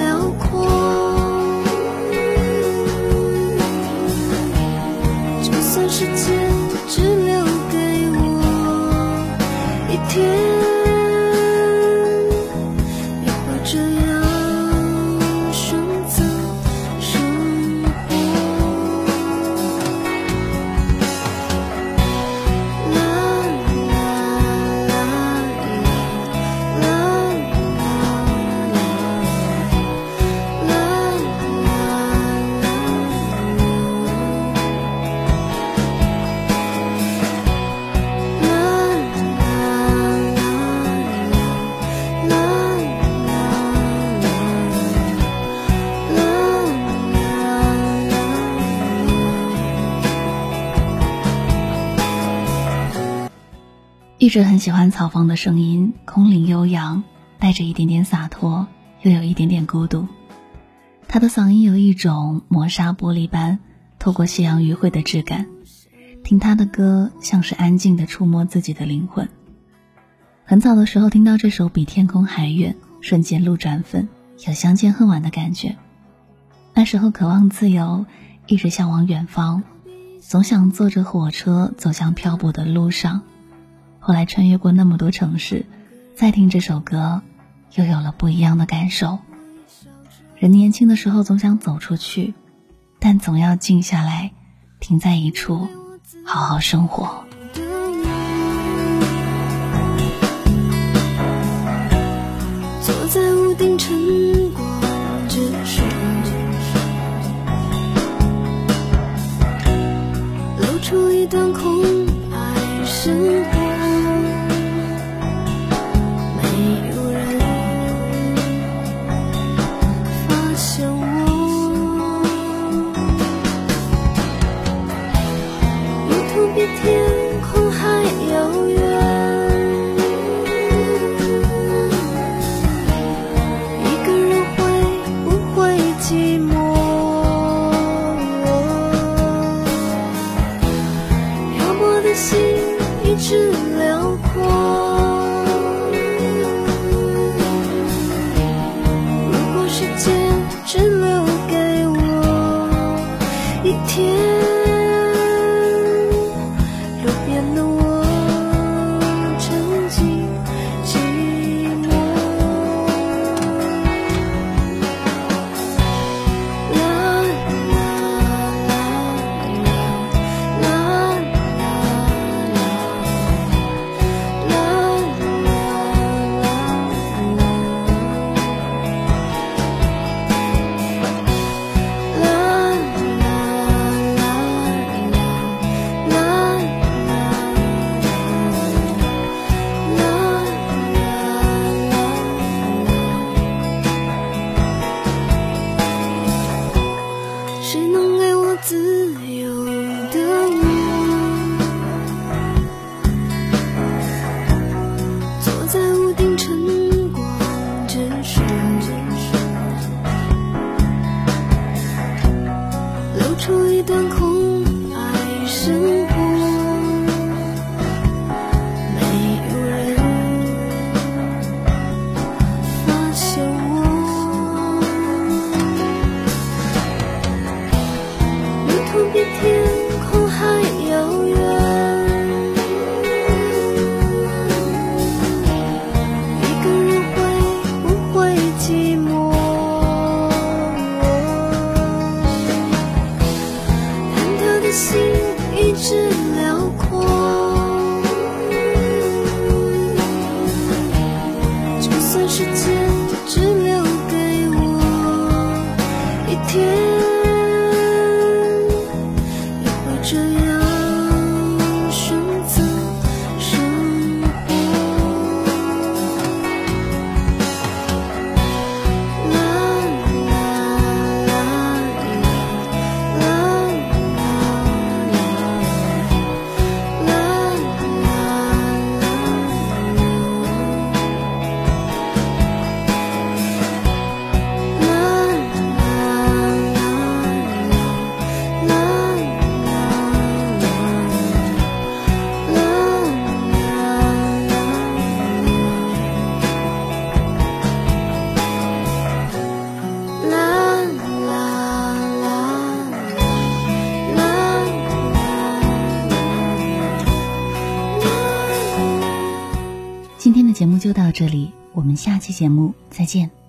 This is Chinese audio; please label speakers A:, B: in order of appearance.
A: 辽阔。就算是千一直很喜欢草房的声音，空灵悠扬，带着一点点洒脱，又有一点点孤独。他的嗓音有一种磨砂玻璃般透过夕阳余晖的质感，听他的歌像是安静的触摸自己的灵魂。很早的时候听到这首《比天空还远》，瞬间路转粉，有相见恨晚的感觉。那时候渴望自由，一直向往远方，总想坐着火车走向漂泊的路上。后来穿越过那么多城市，再听这首歌，又有了不一样的感受。人年轻的时候总想走出去，但总要静下来，停在一处，好好生活。
B: 坐在屋顶晨光之上，露出一段空 with. 出一段空白声。
A: 节目就到这里，我们下期节目再见。